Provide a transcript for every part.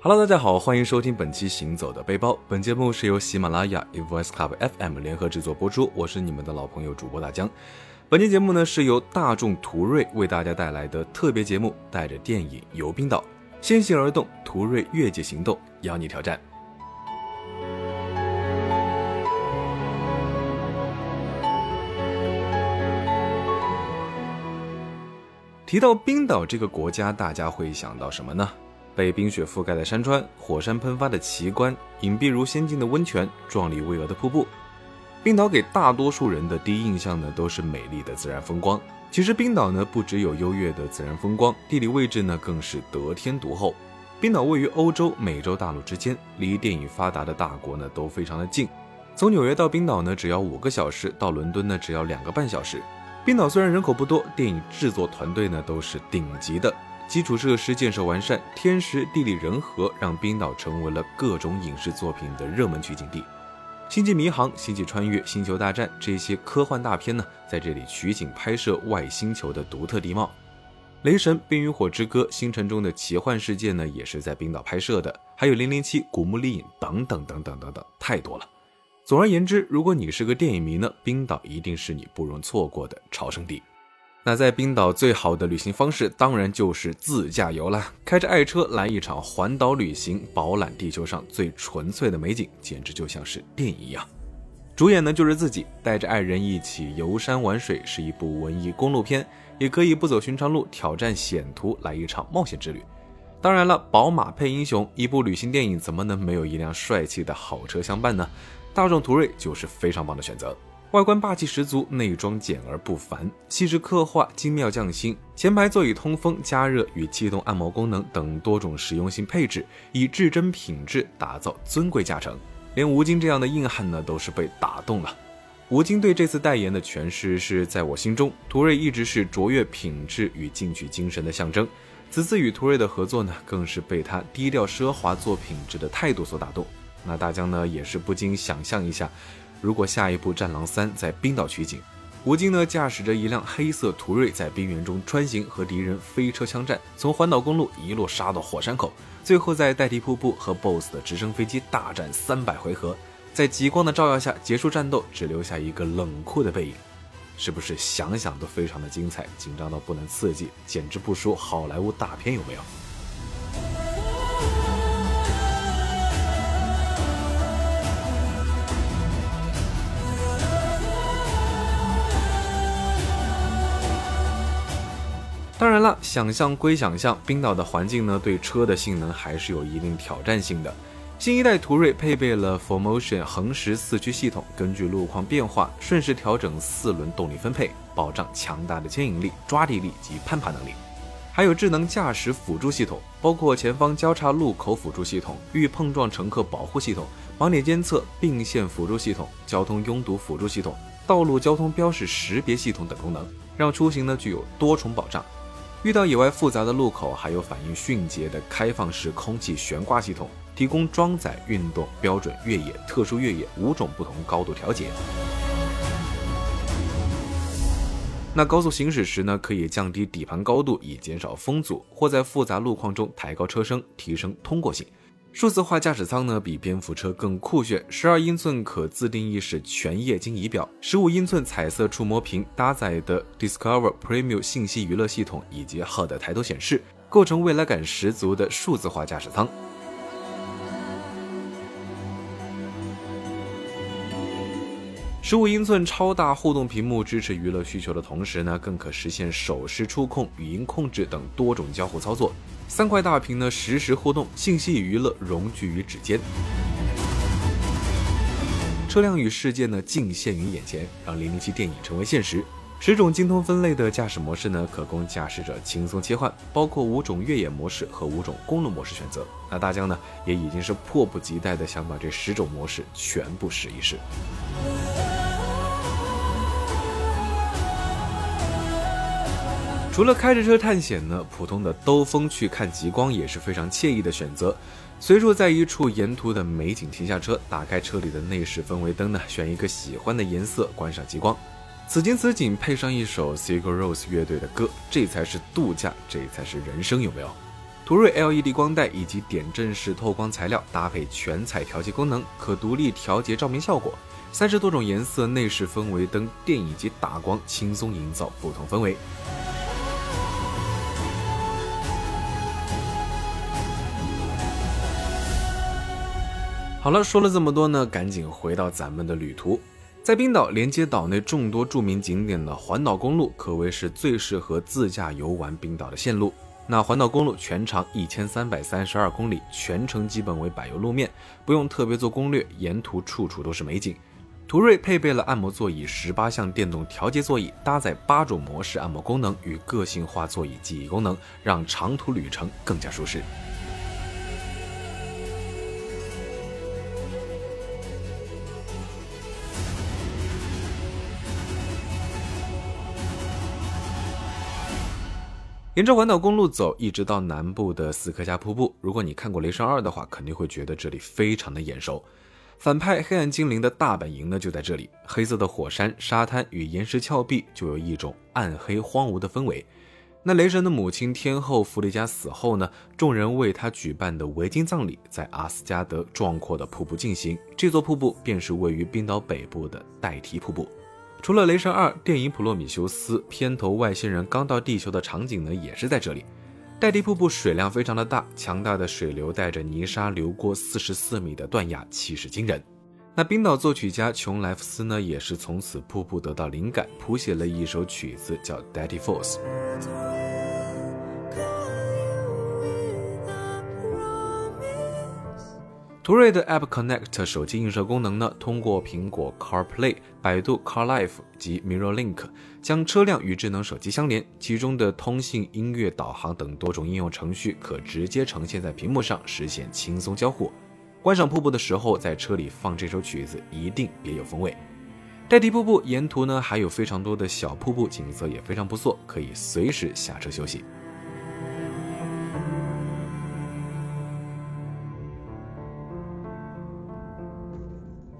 Hello，大家好，欢迎收听本期《行走的背包》。本节目是由喜马拉雅、Voice Club FM 联合制作播出。我是你们的老朋友主播大江。本期节目呢是由大众途锐为大家带来的特别节目，带着电影游冰岛，先行而动，途锐越界行动，邀你挑战。提到冰岛这个国家，大家会想到什么呢？被冰雪覆盖的山川，火山喷发的奇观，隐蔽如仙境的温泉，壮丽巍峨的瀑布。冰岛给大多数人的第一印象呢，都是美丽的自然风光。其实冰岛呢，不只有优越的自然风光，地理位置呢，更是得天独厚。冰岛位于欧洲、美洲大陆之间，离电影发达的大国呢，都非常的近。从纽约到冰岛呢，只要五个小时；到伦敦呢，只要两个半小时。冰岛虽然人口不多，电影制作团队呢都是顶级的，基础设施建设完善，天时地利人和，让冰岛成为了各种影视作品的热门取景地。《星际迷航》《星际穿越》《星球大战》这些科幻大片呢，在这里取景拍摄外星球的独特地貌。《雷神》《冰与火之歌》《星辰中的奇幻世界》呢，也是在冰岛拍摄的，还有《零零七》《古墓丽影》等等等等等等，太多了。总而言之，如果你是个电影迷呢，冰岛一定是你不容错过的朝圣地。那在冰岛最好的旅行方式，当然就是自驾游了。开着爱车来一场环岛旅行，饱览地球上最纯粹的美景，简直就像是电影一样。主演呢就是自己，带着爱人一起游山玩水，是一部文艺公路片，也可以不走寻常路，挑战险途，来一场冒险之旅。当然了，宝马配英雄，一部旅行电影怎么能没有一辆帅气的好车相伴呢？大众途锐就是非常棒的选择，外观霸气十足，内装简而不凡，细致刻画，精妙匠心。前排座椅通风、加热与气动按摩功能等多种实用性配置，以至臻品质打造尊贵驾乘。连吴京这样的硬汉呢，都是被打动了。吴京对这次代言的诠释是在我心中，途锐一直是卓越品质与进取精神的象征。此次与途锐的合作呢，更是被他低调奢华做品质的态度所打动。那大江呢也是不禁想象一下，如果下一部《战狼三》在冰岛取景，吴京呢驾驶着一辆黑色途锐在冰原中穿行，和敌人飞车枪战，从环岛公路一路杀到火山口，最后在代替瀑布和 BOSS 的直升飞机大战三百回合，在极光的照耀下结束战斗，只留下一个冷酷的背影，是不是想想都非常的精彩，紧张到不能刺激，简直不输好莱坞大片，有没有？当然了，想象归想象，冰岛的环境呢，对车的性能还是有一定挑战性的。新一代途锐配备了 ForMotion 横时四驱系统，根据路况变化，顺势调整四轮动力分配，保障强大的牵引力、抓地力及攀爬能力。还有智能驾驶辅助系统，包括前方交叉路口辅助系统、遇碰撞乘客保护系统、盲点监测、并线辅助系统、交通拥堵辅助系统、道路交通标识识别系统等功能，让出行呢具有多重保障。遇到野外复杂的路口，还有反应迅捷的开放式空气悬挂系统，提供装载、运动、标准越野、特殊越野五种不同高度调节。那高速行驶时呢，可以降低底盘高度，以减少风阻，或在复杂路况中抬高车身，提升通过性。数字化驾驶舱呢，比蝙蝠车更酷炫，十二英寸可自定义式全液晶仪表，十五英寸彩色触摸屏，搭载的 Discover Premium 信息娱乐系统以及好的抬头显示，构成未来感十足的数字化驾驶舱。十五英寸超大互动屏幕支持娱乐需求的同时呢，更可实现手势触控、语音控制等多种交互操作。三块大屏呢，实时互动，信息与娱乐融聚于指尖。车辆与世界呢，尽现于眼前，让零零七电影成为现实。十种精通分类的驾驶模式呢，可供驾驶者轻松切换，包括五种越野模式和五种公路模式选择。那大疆呢，也已经是迫不及待的想把这十种模式全部试一试。除了开着车探险呢，普通的兜风去看极光也是非常惬意的选择。随处在一处沿途的美景停下车，打开车里的内饰氛围灯呢，选一个喜欢的颜色，观赏极光。此情此景，配上一首 Sigur Rose 乐队的歌，这才是度假，这才是人生，有没有？途锐 LED 光带以及点阵式透光材料搭配全彩调节功能，可独立调节照明效果。三十多种颜色内饰氛围灯，电影级打光，轻松营造不同氛围。好了，说了这么多呢，赶紧回到咱们的旅途。在冰岛连接岛内众多著名景点的环岛公路，可谓是最适合自驾游玩冰岛的线路。那环岛公路全长一千三百三十二公里，全程基本为柏油路面，不用特别做攻略，沿途处处都是美景。途锐配备了按摩座椅十八项电动调节座椅，搭载八种模式按摩功能与个性化座椅记忆功能，让长途旅程更加舒适。沿着环岛公路走，一直到南部的斯科加瀑布。如果你看过《雷神二》的话，肯定会觉得这里非常的眼熟。反派黑暗精灵的大本营呢就在这里，黑色的火山、沙滩与岩石峭壁就有一种暗黑荒芜的氛围。那雷神的母亲天后弗利嘉死后呢，众人为他举办的维京葬礼在阿斯加德壮阔的瀑布进行。这座瀑布便是位于冰岛北部的代提瀑布。除了雷神二电影《普罗米修斯》片头外星人刚到地球的场景呢，也是在这里。戴迪瀑布水量非常的大，强大的水流带着泥沙流过四十四米的断崖，气势惊人。那冰岛作曲家琼莱夫斯呢，也是从此瀑布得到灵感，谱写了一首曲子叫《Daddy Force》。途锐的 App Connect 手机映射功能呢，通过苹果 CarPlay、百度 CarLife 及 MirrorLink 将车辆与智能手机相连，其中的通信、音乐、导航等多种应用程序可直接呈现在屏幕上，实现轻松交互。观赏瀑布的时候，在车里放这首曲子，一定别有风味。代替瀑布沿途呢，还有非常多的小瀑布，景色也非常不错，可以随时下车休息。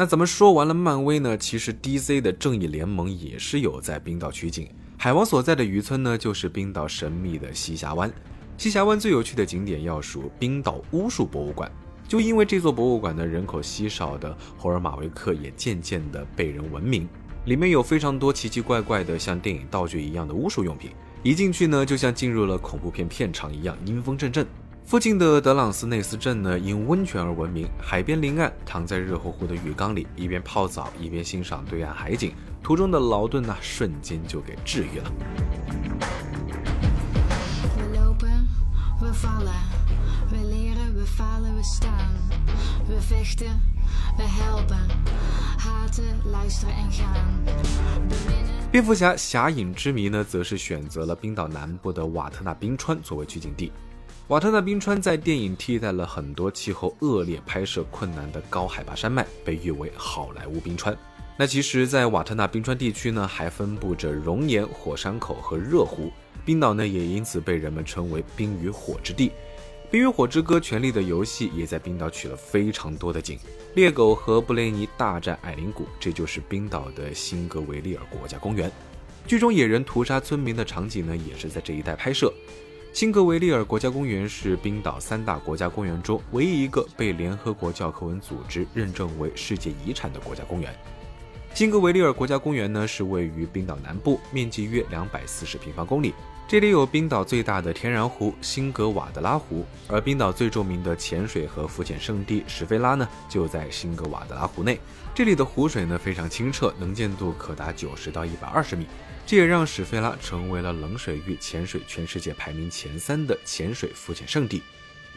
那咱们说完了漫威呢？其实 DC 的正义联盟也是有在冰岛取景。海王所在的渔村呢，就是冰岛神秘的西峡湾。西峡湾最有趣的景点要数冰岛巫术博物馆。就因为这座博物馆呢，人口稀少的霍尔马维克也渐渐的被人闻名。里面有非常多奇奇怪怪的像电影道具一样的巫术用品，一进去呢，就像进入了恐怖片片场一样，阴风阵阵。附近的德朗斯内斯镇呢，因温泉而闻名。海边临岸，躺在热乎乎的浴缸里，一边泡澡一边欣赏对岸海景，途中的劳顿呢，瞬间就给治愈了。蝙蝠侠侠影之谜呢，则是选择了冰岛南部的瓦特纳冰川作为取景地。瓦特纳冰川在电影替代了很多气候恶劣、拍摄困难的高海拔山脉，被誉为好莱坞冰川。那其实，在瓦特纳冰川地区呢，还分布着熔岩、火山口和热湖。冰岛呢，也因此被人们称为“冰与火之地”。《冰与火之歌：权力的游戏》也在冰岛取了非常多的景。猎狗和布雷尼大战矮灵谷，这就是冰岛的辛格维利尔国家公园。剧中野人屠杀村民的场景呢，也是在这一带拍摄。辛格维利尔国家公园是冰岛三大国家公园中唯一一个被联合国教科文组织认证为世界遗产的国家公园。辛格维利尔国家公园呢是位于冰岛南部，面积约两百四十平方公里。这里有冰岛最大的天然湖辛格瓦德拉湖，而冰岛最著名的潜水和浮潜圣地史菲拉呢就在辛格瓦德拉湖内。这里的湖水呢非常清澈，能见度可达九十到一百二十米。这也让史菲拉成为了冷水域潜水全世界排名前三的潜水浮潜圣地。《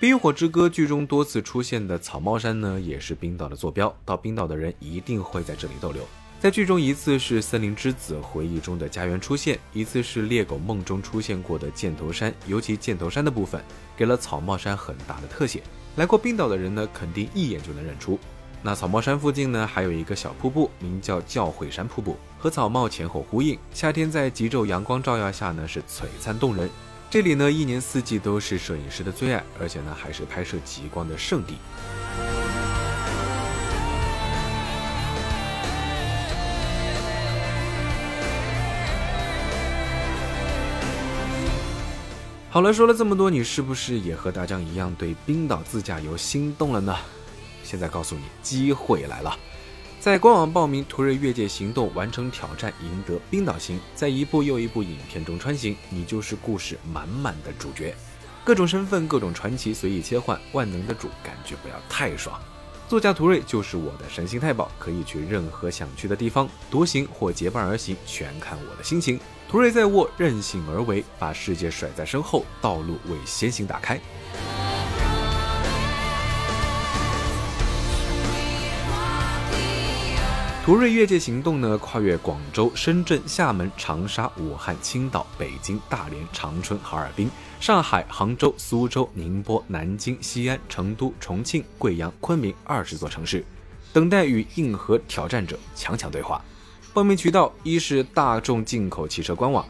冰与火之歌》剧中多次出现的草帽山呢，也是冰岛的坐标。到冰岛的人一定会在这里逗留。在剧中，一次是森林之子回忆中的家园出现，一次是猎狗梦中出现过的箭头山。尤其箭头山的部分，给了草帽山很大的特写。来过冰岛的人呢，肯定一眼就能认出。那草帽山附近呢，还有一个小瀑布，名叫教会山瀑布，和草帽前后呼应。夏天在极昼阳光照耀下呢，是璀璨动人。这里呢，一年四季都是摄影师的最爱，而且呢，还是拍摄极光的圣地。好了，说了这么多，你是不是也和大江一样对冰岛自驾游心动了呢？现在告诉你，机会来了，在官网报名途锐越界行动，完成挑战，赢得冰岛行，在一部又一部影片中穿行，你就是故事满满的主角，各种身份，各种传奇，随意切换，万能的主，感觉不要太爽。座驾途锐就是我的神行太保，可以去任何想去的地方，独行或结伴而行，全看我的心情。途锐在握，任性而为，把世界甩在身后，道路为先行打开。途锐越界行动呢，跨越广州、深圳、厦门、长沙、武汉、青岛、北京、大连、长春、哈尔滨、上海、杭州、苏州、宁波、南京、西安、成都、重庆、贵阳、昆明二十座城市，等待与硬核挑战者强强对话。报名渠道：一是大众进口汽车官网，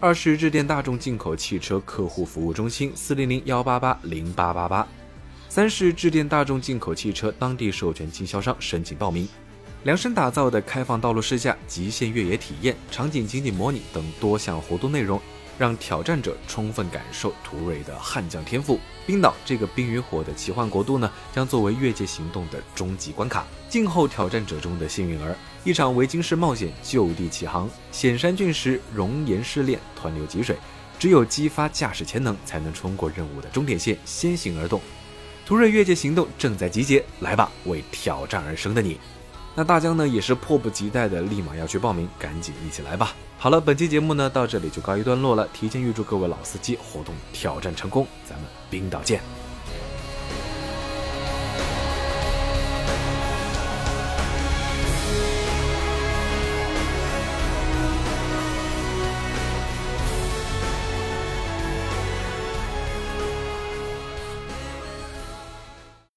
二是致电大众进口汽车客户服务中心四零零幺八八零八八八，三是致电大众进口汽车当地授权经销商申请报名。量身打造的开放道路试驾、极限越野体验、场景情景模拟等多项活动内容。让挑战者充分感受途锐的悍将天赋。冰岛这个冰与火的奇幻国度呢，将作为越界行动的终极关卡。静候挑战者中的幸运儿，一场维京式冒险，就地起航，险山峻石，熔岩试炼，湍流急水，只有激发驾驶潜能，才能冲过任务的终点线，先行而动。途锐越界行动正在集结，来吧，为挑战而生的你！那大江呢也是迫不及待的，立马要去报名，赶紧一起来吧！好了，本期节目呢到这里就告一段落了，提前预祝各位老司机活动挑战成功，咱们冰岛见。